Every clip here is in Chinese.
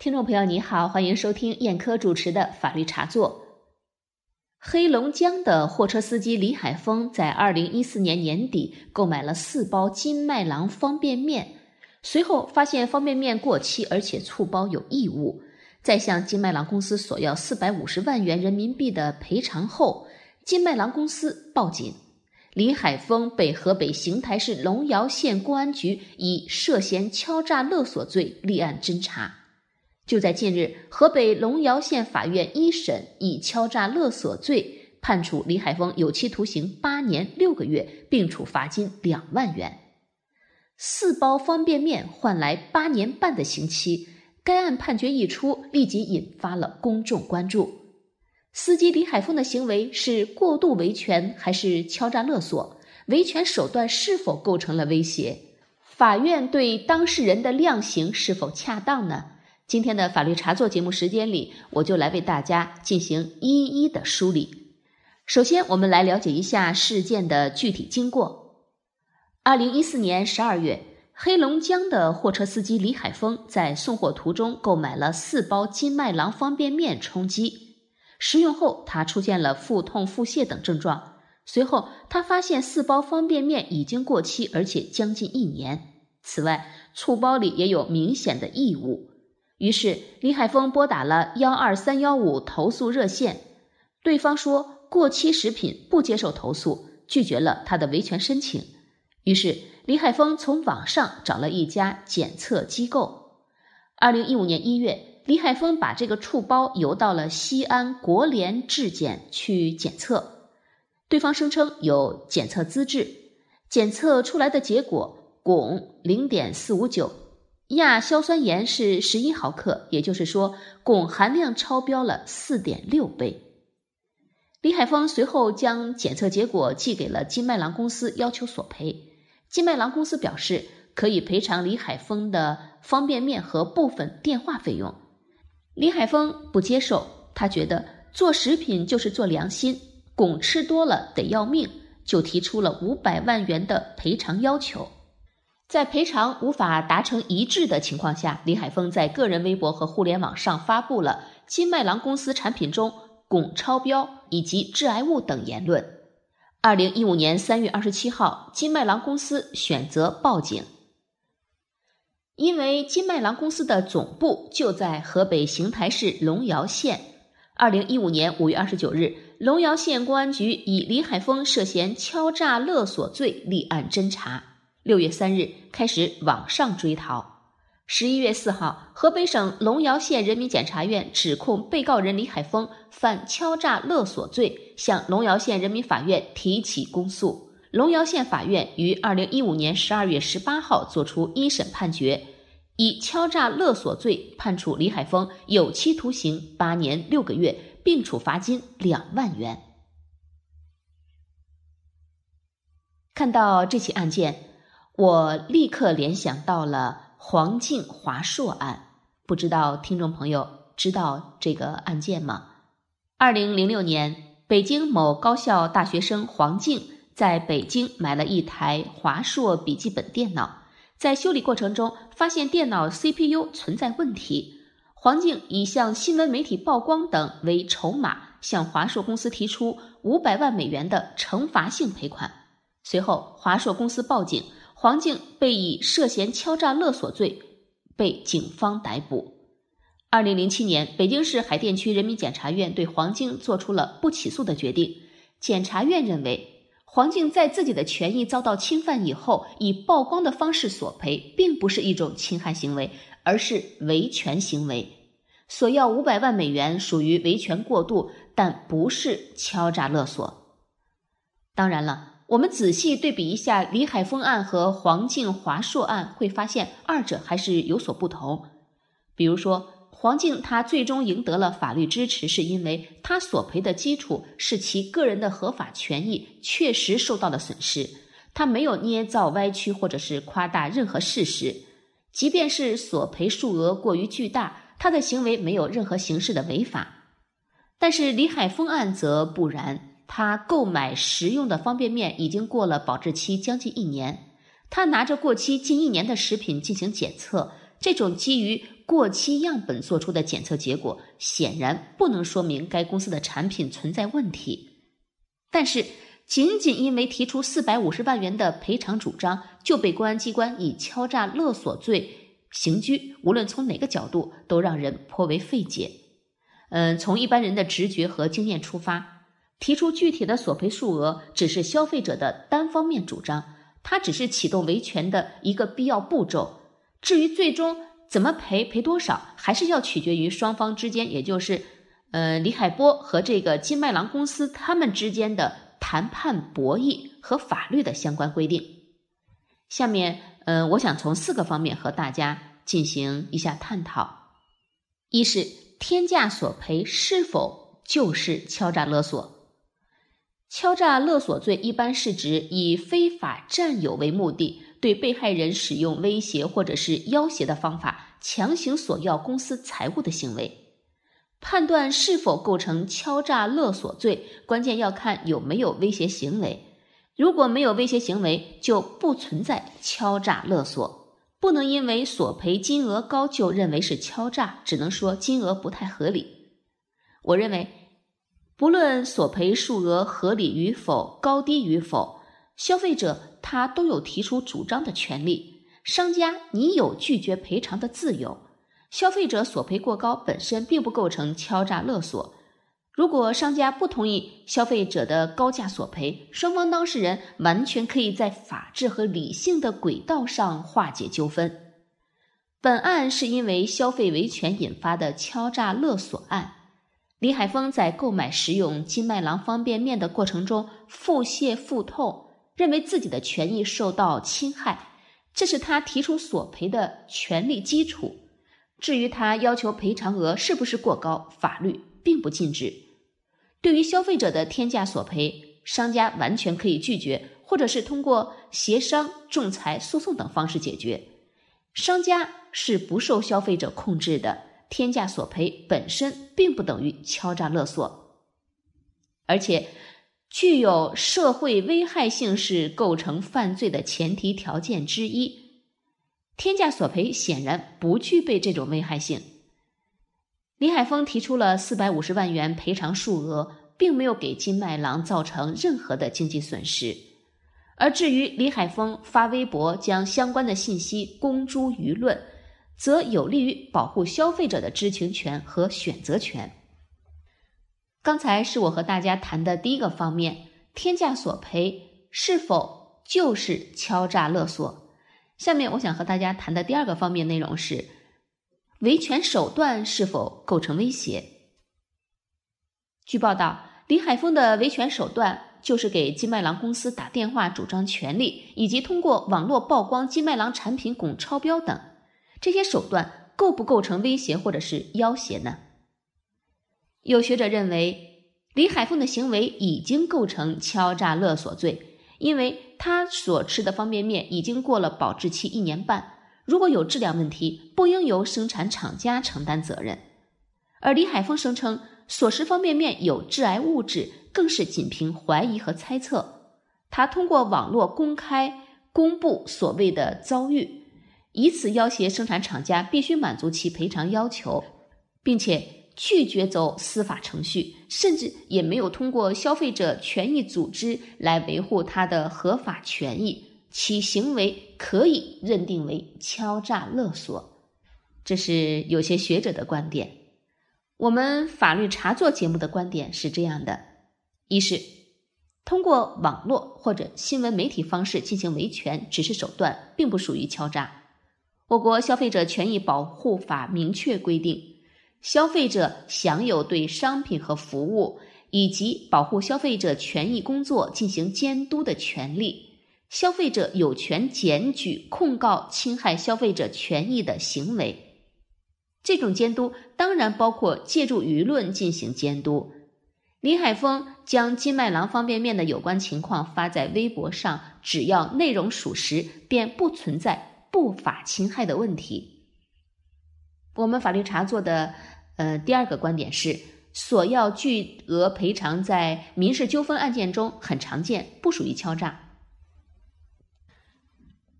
听众朋友，你好，欢迎收听燕科主持的法律茶座。黑龙江的货车司机李海峰在二零一四年年底购买了四包金麦郎方便面，随后发现方便面过期，而且醋包有异物，在向金麦郎公司索要四百五十万元人民币的赔偿后，金麦郎公司报警，李海峰被河北邢台市龙窑县公安局以涉嫌敲诈勒索罪立案侦查。就在近日，河北龙窑县法院一审以敲诈勒索罪判处李海峰有期徒刑八年六个月，并处罚金两万元。四包方便面换来八年半的刑期，该案判决一出，立即引发了公众关注。司机李海峰的行为是过度维权还是敲诈勒索？维权手段是否构成了威胁？法院对当事人的量刑是否恰当呢？今天的法律茶座节目时间里，我就来为大家进行一一的梳理。首先，我们来了解一下事件的具体经过。二零一四年十二月，黑龙江的货车司机李海峰在送货途中购买了四包金麦郎方便面充饥，食用后他出现了腹痛、腹泻等症状。随后，他发现四包方便面已经过期，而且将近一年。此外，醋包里也有明显的异物。于是，李海峰拨打了幺二三幺五投诉热线，对方说过期食品不接受投诉，拒绝了他的维权申请。于是，李海峰从网上找了一家检测机构。二零一五年一月，李海峰把这个醋包邮到了西安国联质检去检测，对方声称有检测资质，检测出来的结果汞零点四五九。亚硝酸盐是十一毫克，也就是说，汞含量超标了四点六倍。李海峰随后将检测结果寄给了金麦郎公司，要求索赔。金麦郎公司表示可以赔偿李海峰的方便面和部分电话费用。李海峰不接受，他觉得做食品就是做良心，汞吃多了得要命，就提出了五百万元的赔偿要求。在赔偿无法达成一致的情况下，李海峰在个人微博和互联网上发布了金麦郎公司产品中汞超标以及致癌物等言论。二零一五年三月二十七号，金麦郎公司选择报警，因为金麦郎公司的总部就在河北邢台市龙窑县。二零一五年五月二十九日，龙窑县公安局以李海峰涉嫌敲诈勒索罪立案侦查。六月三日开始网上追逃。十一月四号，河北省隆尧县人民检察院指控被告人李海峰犯敲诈勒索罪，向隆尧县人民法院提起公诉。隆尧县法院于二零一五年十二月十八号作出一审判决，以敲诈勒索罪判处李海峰有期徒刑八年六个月，并处罚金两万元。看到这起案件。我立刻联想到了黄静华硕案，不知道听众朋友知道这个案件吗？二零零六年，北京某高校大学生黄静在北京买了一台华硕笔记本电脑，在修理过程中发现电脑 CPU 存在问题，黄静以向新闻媒体曝光等为筹码，向华硕公司提出五百万美元的惩罚性赔款。随后，华硕公司报警。黄静被以涉嫌敲诈勒索罪被警方逮捕。二零零七年，北京市海淀区人民检察院对黄静作出了不起诉的决定。检察院认为，黄静在自己的权益遭到侵犯以后，以曝光的方式索赔，并不是一种侵害行为，而是维权行为。索要五百万美元属于维权过度，但不是敲诈勒索。当然了。我们仔细对比一下李海峰案和黄静华硕案，会发现二者还是有所不同。比如说，黄静他最终赢得了法律支持，是因为他索赔的基础是其个人的合法权益确实受到了损失，他没有捏造、歪曲或者是夸大任何事实。即便是索赔数额过于巨大，他的行为没有任何形式的违法。但是李海峰案则不然。他购买食用的方便面已经过了保质期将近一年，他拿着过期近一年的食品进行检测，这种基于过期样本做出的检测结果显然不能说明该公司的产品存在问题。但是，仅仅因为提出四百五十万元的赔偿主张，就被公安机关以敲诈勒索罪刑拘，无论从哪个角度，都让人颇为费解。嗯，从一般人的直觉和经验出发，提出具体的索赔数额只是消费者的单方面主张，它只是启动维权的一个必要步骤。至于最终怎么赔、赔多少，还是要取决于双方之间，也就是，呃，李海波和这个金麦郎公司他们之间的谈判博弈和法律的相关规定。下面，嗯，我想从四个方面和大家进行一下探讨：一是。天价索赔是否就是敲诈勒索？敲诈勒索罪一般是指以非法占有为目的，对被害人使用威胁或者是要挟的方法，强行索要公司财物的行为。判断是否构成敲诈勒索罪，关键要看有没有威胁行为。如果没有威胁行为，就不存在敲诈勒索。不能因为索赔金额高就认为是敲诈，只能说金额不太合理。我认为，不论索赔数额合理与否、高低与否，消费者他都有提出主张的权利。商家你有拒绝赔偿的自由。消费者索赔过高本身并不构成敲诈勒索。如果商家不同意消费者的高价索赔，双方当事人完全可以在法治和理性的轨道上化解纠纷。本案是因为消费维权引发的敲诈勒索案。李海峰在购买食用金麦郎方便面的过程中腹泻腹痛，认为自己的权益受到侵害，这是他提出索赔的权利基础。至于他要求赔偿额是不是过高，法律并不禁止。对于消费者的天价索赔，商家完全可以拒绝，或者是通过协商、仲裁、诉讼等方式解决。商家是不受消费者控制的，天价索赔本身并不等于敲诈勒索，而且具有社会危害性是构成犯罪的前提条件之一。天价索赔显然不具备这种危害性。李海峰提出了四百五十万元赔偿数额，并没有给金麦郎造成任何的经济损失。而至于李海峰发微博将相关的信息公诸舆论，则有利于保护消费者的知情权和选择权。刚才是我和大家谈的第一个方面，天价索赔是否就是敲诈勒索？下面我想和大家谈的第二个方面内容是。维权手段是否构成威胁？据报道，李海峰的维权手段就是给金麦郎公司打电话主张权利，以及通过网络曝光金麦郎产品汞超标等。这些手段构不构成威胁或者是要挟呢？有学者认为，李海峰的行为已经构成敲诈勒索罪，因为他所吃的方便面已经过了保质期一年半。如果有质量问题，不应由生产厂家承担责任。而李海峰声称所食方便面有致癌物质，更是仅凭怀疑和猜测。他通过网络公开公布所谓的遭遇，以此要挟生产厂家必须满足其赔偿要求，并且拒绝走司法程序，甚至也没有通过消费者权益组织来维护他的合法权益。其行为可以认定为敲诈勒索，这是有些学者的观点。我们法律茶座节目的观点是这样的：一是通过网络或者新闻媒体方式进行维权，只是手段，并不属于敲诈。我国消费者权益保护法明确规定，消费者享有对商品和服务以及保护消费者权益工作进行监督的权利。消费者有权检举控告侵害消费者权益的行为，这种监督当然包括借助舆论进行监督。李海峰将金麦郎方便面的有关情况发在微博上，只要内容属实，便不存在不法侵害的问题。我们法律查做的呃第二个观点是，索要巨额赔偿在民事纠纷案件中很常见，不属于敲诈。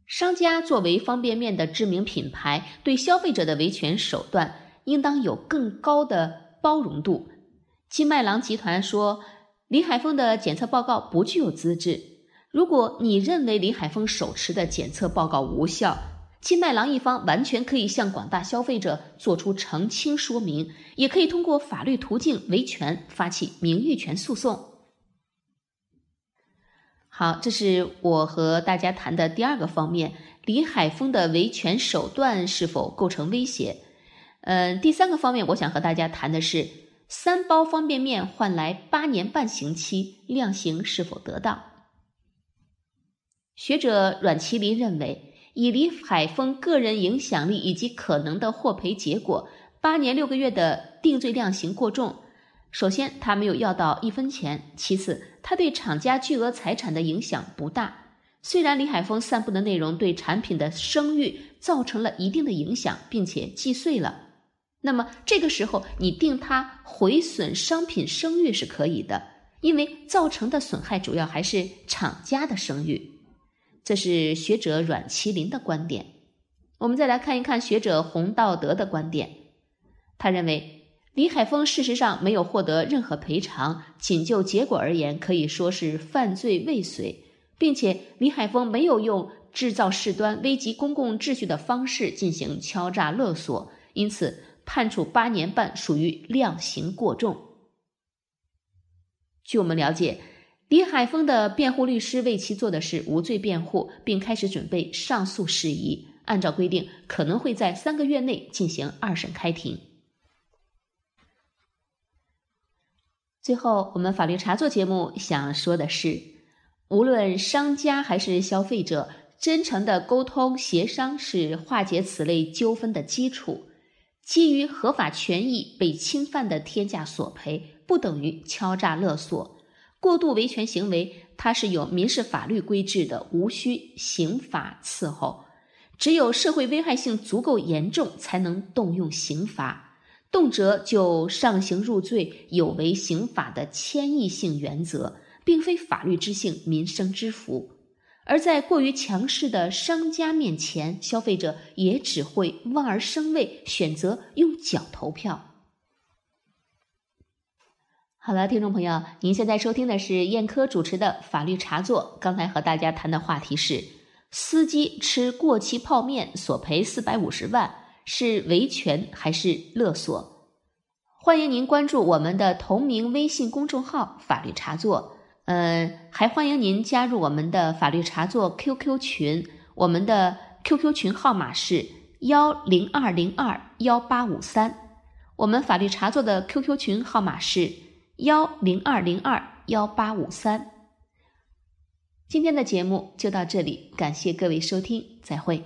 商家作为方便面的知名品牌，对消费者的维权手段应当有更高的包容度。金麦郎集团说，李海峰的检测报告不具有资质。如果你认为李海峰手持的检测报告无效，金麦郎一方完全可以向广大消费者做出澄清说明，也可以通过法律途径维权，发起名誉权诉讼。好，这是我和大家谈的第二个方面，李海峰的维权手段是否构成威胁？嗯，第三个方面，我想和大家谈的是三包方便面换来八年半刑期，量刑是否得当？学者阮其林认为，以李海峰个人影响力以及可能的获赔结果，八年六个月的定罪量刑过重。首先，他没有要到一分钱；其次，他对厂家巨额财产的影响不大。虽然李海峰散布的内容对产品的声誉造成了一定的影响，并且既遂了，那么这个时候你定他毁损商品声誉是可以的，因为造成的损害主要还是厂家的声誉。这是学者阮麒麟的观点。我们再来看一看学者洪道德的观点，他认为。李海峰事实上没有获得任何赔偿，仅就结果而言，可以说是犯罪未遂，并且李海峰没有用制造事端、危及公共秩序的方式进行敲诈勒索，因此判处八年半属于量刑过重。据我们了解，李海峰的辩护律师为其做的是无罪辩护，并开始准备上诉事宜，按照规定可能会在三个月内进行二审开庭。最后，我们法律茶座节目想说的是，无论商家还是消费者，真诚的沟通协商是化解此类纠纷的基础。基于合法权益被侵犯的天价索赔，不等于敲诈勒索。过度维权行为，它是有民事法律规制的，无需刑法伺候。只有社会危害性足够严重，才能动用刑罚。动辄就上刑入罪，有违刑法的谦抑性原则，并非法律之幸、民生之福。而在过于强势的商家面前，消费者也只会望而生畏，选择用脚投票。好了，听众朋友，您现在收听的是燕科主持的法律茶座。刚才和大家谈的话题是：司机吃过期泡面索赔四百五十万。是维权还是勒索？欢迎您关注我们的同名微信公众号“法律茶座”，呃，还欢迎您加入我们的法律茶座 QQ 群，我们的 QQ 群号码是幺零二零二幺八五三，我们法律茶座的 QQ 群号码是幺零二零二幺八五三。今天的节目就到这里，感谢各位收听，再会。